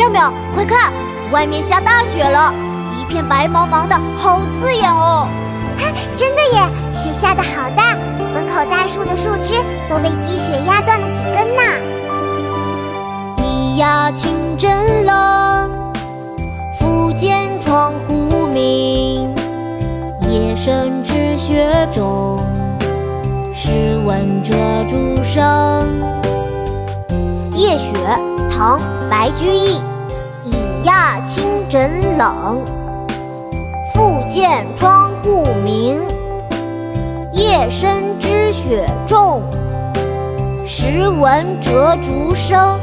妙妙，快看，外面下大雪了，一片白茫茫的，好刺眼哦！哈，真的耶，雪下的好大，门口大树的树枝都被积雪压断了几根呢。咿呀，清真冷，复见窗户明。夜深知雪中，试问折竹声。唐·白居易。已呀，清枕冷，复见窗户明。夜深知雪重，时闻折竹声。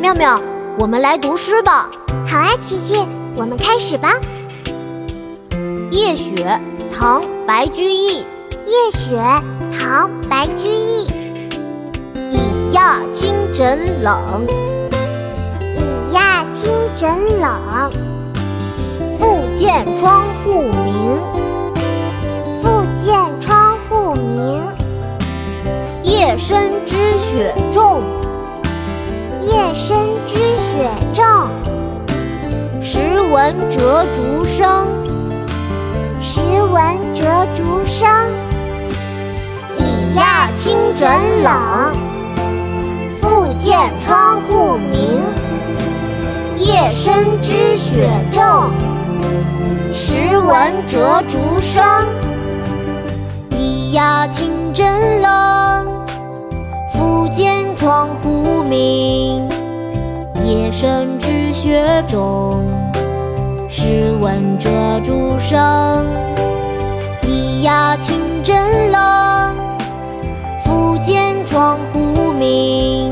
妙妙，我们来读诗吧。好啊，琪琪，我们开始吧。夜雪，唐·白居易。夜雪，唐·白居易。已呀，清真冷。已呀，清枕冷。复见窗户明。复见窗户明。夜深知雪重。夜深知雪重。时闻折竹声。时闻折竹声。已呀，清枕冷。窗户明。夜深知雪重。时闻折竹声。咿呀，清真冷。复见窗户明。夜深知雪重。时闻折竹声。咿呀，清真冷。复见窗户明。